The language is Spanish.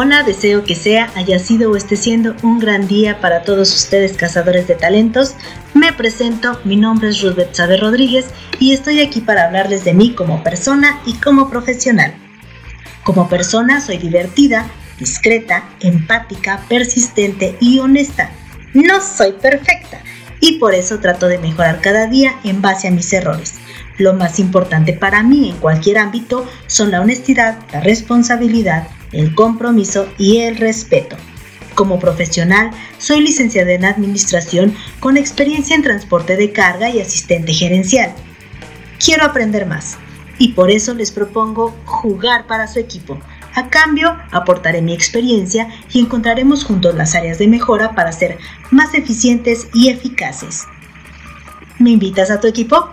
Hola, deseo que sea, haya sido o esté siendo un gran día para todos ustedes cazadores de talentos. Me presento, mi nombre es Ruth Betsabe Rodríguez y estoy aquí para hablarles de mí como persona y como profesional. Como persona soy divertida, discreta, empática, persistente y honesta. No soy perfecta y por eso trato de mejorar cada día en base a mis errores. Lo más importante para mí en cualquier ámbito son la honestidad, la responsabilidad, el compromiso y el respeto. Como profesional, soy licenciada en Administración con experiencia en transporte de carga y asistente gerencial. Quiero aprender más y por eso les propongo jugar para su equipo. A cambio, aportaré mi experiencia y encontraremos juntos las áreas de mejora para ser más eficientes y eficaces. ¿Me invitas a tu equipo?